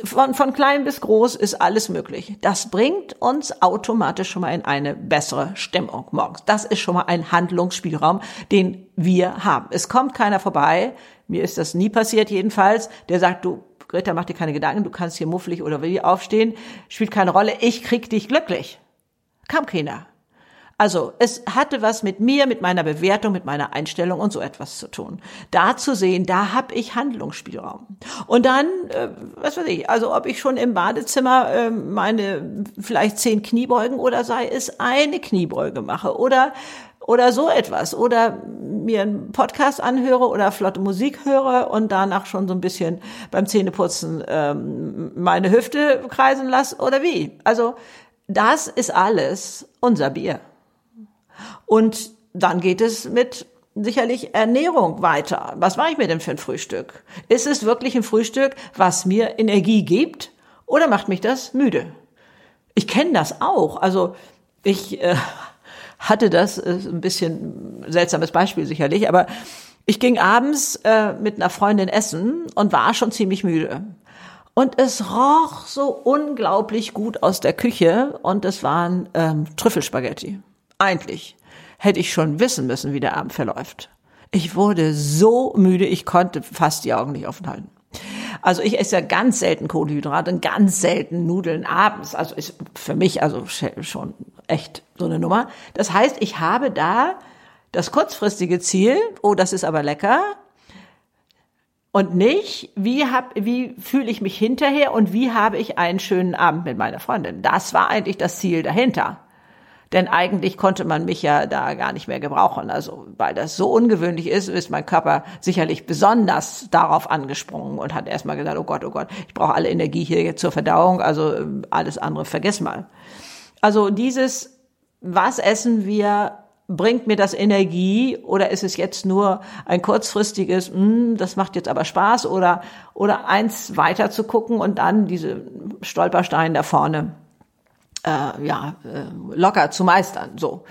von, von klein bis groß ist alles möglich. Das bringt uns automatisch schon mal in eine bessere Stimmung morgens. Das ist schon mal ein Handlungsspielraum, den wir haben. Es kommt keiner vorbei. Mir ist das nie passiert jedenfalls. Der sagt, du, Greta, mach dir keine Gedanken, du kannst hier mufflig oder wie aufstehen. Spielt keine Rolle. Ich krieg dich glücklich. Kam keiner. Also es hatte was mit mir, mit meiner Bewertung, mit meiner Einstellung und so etwas zu tun. Da zu sehen, da habe ich Handlungsspielraum. Und dann, äh, was weiß ich, also ob ich schon im Badezimmer äh, meine vielleicht zehn Kniebeugen oder sei es eine Kniebeuge mache oder oder so etwas oder mir einen Podcast anhöre oder flotte Musik höre und danach schon so ein bisschen beim Zähneputzen ähm, meine Hüfte kreisen lasse oder wie. Also das ist alles unser Bier. Und dann geht es mit sicherlich Ernährung weiter. Was mache ich mir denn für ein Frühstück? Ist es wirklich ein Frühstück, was mir Energie gibt oder macht mich das müde? Ich kenne das auch. Also ich äh, hatte das äh, ein bisschen seltsames Beispiel sicherlich, aber ich ging abends äh, mit einer Freundin essen und war schon ziemlich müde. Und es roch so unglaublich gut aus der Küche und es waren ähm, Trüffelspaghetti. Eigentlich hätte ich schon wissen müssen, wie der Abend verläuft. Ich wurde so müde, ich konnte fast die Augen nicht offen halten. Also ich esse ja ganz selten Kohlenhydrate und ganz selten Nudeln abends. Also ist für mich also schon echt so eine Nummer. Das heißt, ich habe da das kurzfristige Ziel, oh, das ist aber lecker. Und nicht, wie hab, wie fühle ich mich hinterher und wie habe ich einen schönen Abend mit meiner Freundin. Das war eigentlich das Ziel dahinter. Denn eigentlich konnte man mich ja da gar nicht mehr gebrauchen. Also, weil das so ungewöhnlich ist, ist mein Körper sicherlich besonders darauf angesprungen und hat erstmal gesagt, oh Gott, oh Gott, ich brauche alle Energie hier zur Verdauung, also ähm, alles andere vergiss mal. Also dieses, was essen wir, bringt mir das Energie oder ist es jetzt nur ein kurzfristiges, hm, das macht jetzt aber Spaß oder, oder eins weiter zu gucken und dann diese Stolpersteine da vorne äh, ja, äh, locker zu meistern. So.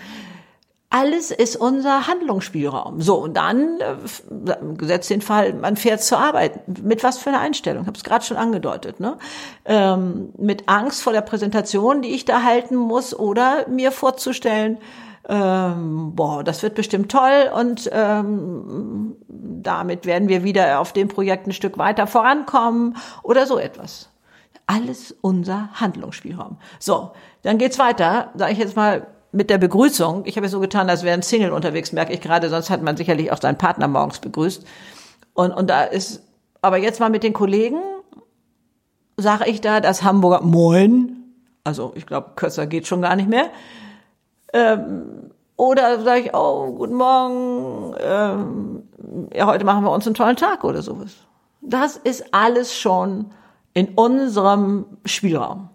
alles ist unser Handlungsspielraum. So, und dann, äh, gesetzt den Fall, man fährt zur Arbeit. Mit was für einer Einstellung? Ich habe es gerade schon angedeutet. Ne? Ähm, mit Angst vor der Präsentation, die ich da halten muss, oder mir vorzustellen, ähm, boah, das wird bestimmt toll und ähm, damit werden wir wieder auf dem Projekt ein Stück weiter vorankommen oder so etwas. Alles unser Handlungsspielraum. So, dann geht's weiter, sage ich jetzt mal mit der Begrüßung. Ich habe so getan, als wäre ein Single unterwegs, merke ich gerade, sonst hat man sicherlich auch seinen Partner morgens begrüßt. Und, und da ist, aber jetzt mal mit den Kollegen, sage ich da das Hamburger Moin. Also ich glaube, kürzer geht schon gar nicht mehr. Ähm, oder sage ich, oh, guten Morgen, ähm, ja, heute machen wir uns einen tollen Tag oder sowas. Das ist alles schon in unserem Spielraum.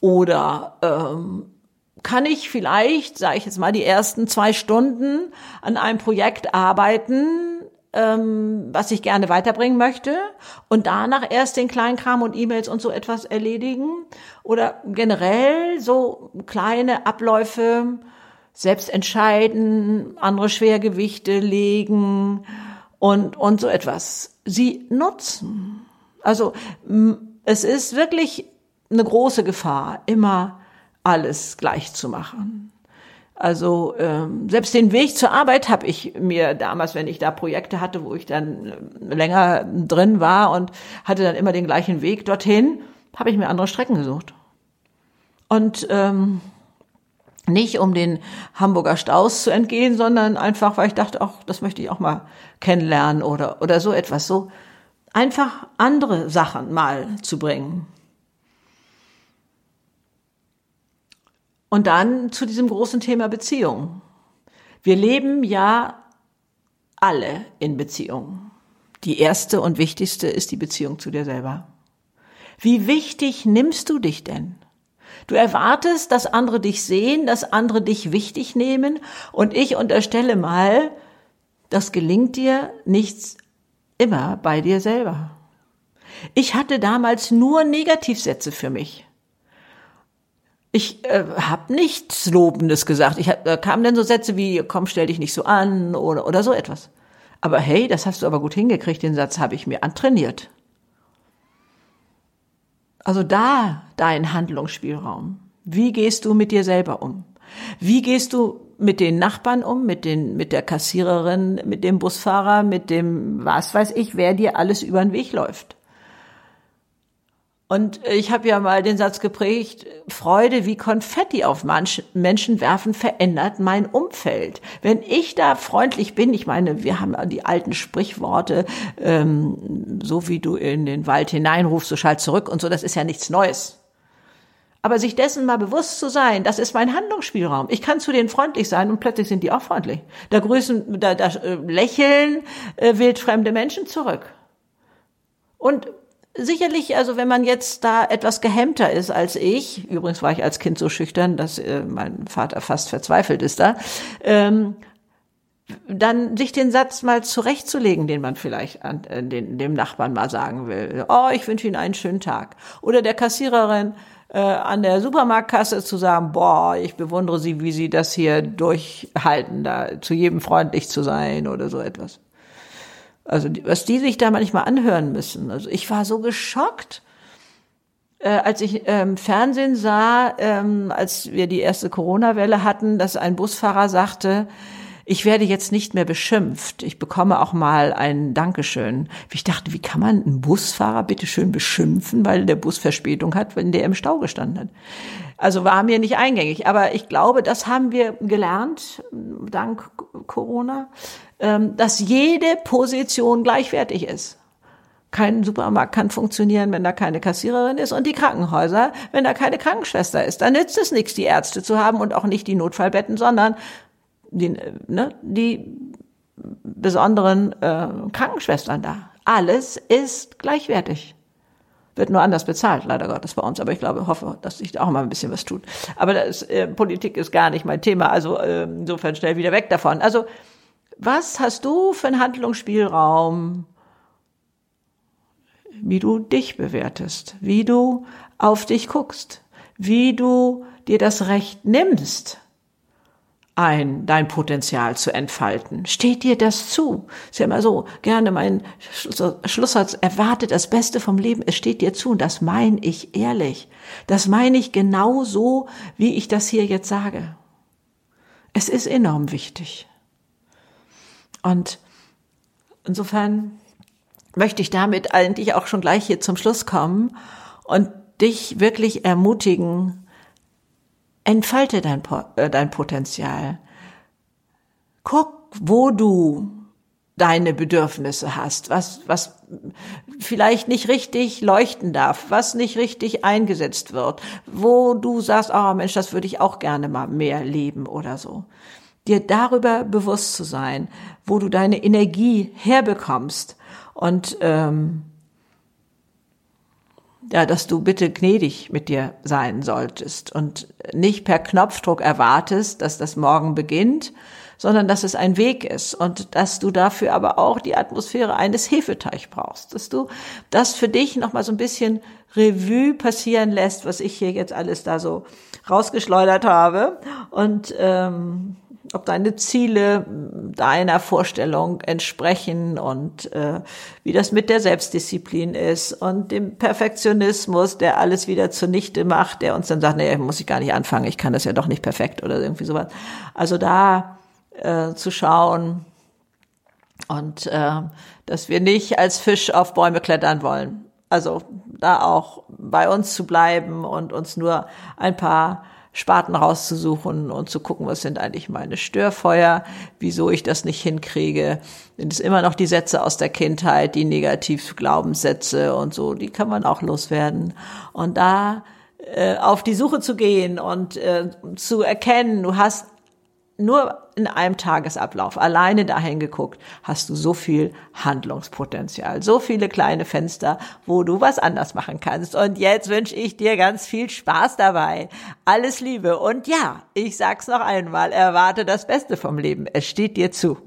Oder ähm, kann ich vielleicht, sage ich jetzt mal, die ersten zwei Stunden an einem Projekt arbeiten, ähm, was ich gerne weiterbringen möchte und danach erst den kleinen Kram und E-Mails und so etwas erledigen oder generell so kleine Abläufe selbst entscheiden, andere Schwergewichte legen und, und so etwas. Sie nutzen. Also es ist wirklich eine große Gefahr, immer alles gleich zu machen. Also ähm, selbst den Weg zur Arbeit habe ich mir damals, wenn ich da Projekte hatte, wo ich dann äh, länger drin war und hatte dann immer den gleichen Weg dorthin, habe ich mir andere Strecken gesucht. Und ähm, nicht um den Hamburger Staus zu entgehen, sondern einfach, weil ich dachte, ach, das möchte ich auch mal kennenlernen oder oder so etwas. So einfach andere Sachen mal zu bringen. Und dann zu diesem großen Thema Beziehung. Wir leben ja alle in Beziehung. Die erste und wichtigste ist die Beziehung zu dir selber. Wie wichtig nimmst du dich denn? Du erwartest, dass andere dich sehen, dass andere dich wichtig nehmen und ich unterstelle mal, das gelingt dir nichts immer bei dir selber. Ich hatte damals nur Negativsätze für mich. Ich äh, habe nichts Lobendes gesagt. Ich da kamen dann so Sätze wie, komm, stell dich nicht so an oder, oder so etwas. Aber hey, das hast du aber gut hingekriegt, den Satz habe ich mir antrainiert. Also da dein Handlungsspielraum. Wie gehst du mit dir selber um? Wie gehst du mit den Nachbarn um, mit den, mit der Kassiererin, mit dem Busfahrer, mit dem, was weiß ich, wer dir alles über den Weg läuft? Und ich habe ja mal den Satz geprägt, Freude wie Konfetti auf Menschen werfen verändert mein Umfeld. Wenn ich da freundlich bin, ich meine, wir haben die alten Sprichworte, ähm, so wie du in den Wald hineinrufst, so schalt zurück und so, das ist ja nichts Neues. Aber sich dessen mal bewusst zu sein, das ist mein Handlungsspielraum. Ich kann zu denen freundlich sein und plötzlich sind die auch freundlich. Da grüßen, da, da äh, lächeln äh, wildfremde Menschen zurück. Und Sicherlich, also wenn man jetzt da etwas gehemmter ist als ich, übrigens war ich als Kind so schüchtern, dass äh, mein Vater fast verzweifelt ist da, ähm, dann sich den Satz mal zurechtzulegen, den man vielleicht an, äh, den, dem Nachbarn mal sagen will. Oh, ich wünsche Ihnen einen schönen Tag. Oder der Kassiererin äh, an der Supermarktkasse zu sagen, boah, ich bewundere Sie, wie Sie das hier durchhalten, da zu jedem freundlich zu sein oder so etwas. Also was die sich da manchmal anhören müssen. Also ich war so geschockt, äh, als ich ähm, Fernsehen sah, ähm, als wir die erste Corona-Welle hatten, dass ein Busfahrer sagte, ich werde jetzt nicht mehr beschimpft. Ich bekomme auch mal ein Dankeschön. Ich dachte, wie kann man einen Busfahrer bitte schön beschimpfen, weil der Bus Verspätung hat, wenn der im Stau gestanden hat? Also war mir nicht eingängig. Aber ich glaube, das haben wir gelernt, dank Corona, ähm, dass jede Position gleichwertig ist. Kein Supermarkt kann funktionieren, wenn da keine Kassiererin ist und die Krankenhäuser, wenn da keine Krankenschwester ist. Dann nützt es nichts, die Ärzte zu haben und auch nicht die Notfallbetten, sondern die, ne, die besonderen äh, Krankenschwestern da. Alles ist gleichwertig. Wird nur anders bezahlt, leider Gottes bei uns. Aber ich glaube, hoffe, dass sich da auch mal ein bisschen was tut. Aber das, äh, Politik ist gar nicht mein Thema. Also äh, insofern schnell wieder weg davon. Also was hast du für einen Handlungsspielraum, wie du dich bewertest, wie du auf dich guckst, wie du dir das Recht nimmst, ein, dein Potenzial zu entfalten? Steht dir das zu? Ist ja immer so, gerne mein Schlusssatz, erwartet das Beste vom Leben, es steht dir zu und das meine ich ehrlich. Das meine ich genau so, wie ich das hier jetzt sage. Es ist enorm wichtig. Und insofern möchte ich damit eigentlich auch schon gleich hier zum Schluss kommen und dich wirklich ermutigen, entfalte dein, äh, dein Potenzial. Guck, wo du deine Bedürfnisse hast, was, was vielleicht nicht richtig leuchten darf, was nicht richtig eingesetzt wird, wo du sagst, oh Mensch, das würde ich auch gerne mal mehr leben oder so. Dir darüber bewusst zu sein, wo du deine Energie herbekommst und ähm, ja, dass du bitte gnädig mit dir sein solltest und nicht per Knopfdruck erwartest, dass das morgen beginnt, sondern dass es ein Weg ist und dass du dafür aber auch die Atmosphäre eines Hefeteich brauchst, dass du das für dich noch mal so ein bisschen Revue passieren lässt, was ich hier jetzt alles da so rausgeschleudert habe. Und ähm, ob deine Ziele deiner Vorstellung entsprechen und äh, wie das mit der Selbstdisziplin ist und dem Perfektionismus, der alles wieder zunichte macht, der uns dann sagt, nee, muss ich gar nicht anfangen, ich kann das ja doch nicht perfekt oder irgendwie sowas. Also da äh, zu schauen und äh, dass wir nicht als Fisch auf Bäume klettern wollen. Also da auch bei uns zu bleiben und uns nur ein paar Sparten rauszusuchen und zu gucken, was sind eigentlich meine Störfeuer, wieso ich das nicht hinkriege. Sind es immer noch die Sätze aus der Kindheit, die Negativ-Glaubenssätze und so, die kann man auch loswerden. Und da äh, auf die Suche zu gehen und äh, zu erkennen, du hast nur in einem Tagesablauf alleine dahin geguckt, hast du so viel Handlungspotenzial, so viele kleine Fenster, wo du was anders machen kannst. Und jetzt wünsche ich dir ganz viel Spaß dabei. Alles Liebe. Und ja, ich sag's noch einmal, erwarte das Beste vom Leben. Es steht dir zu.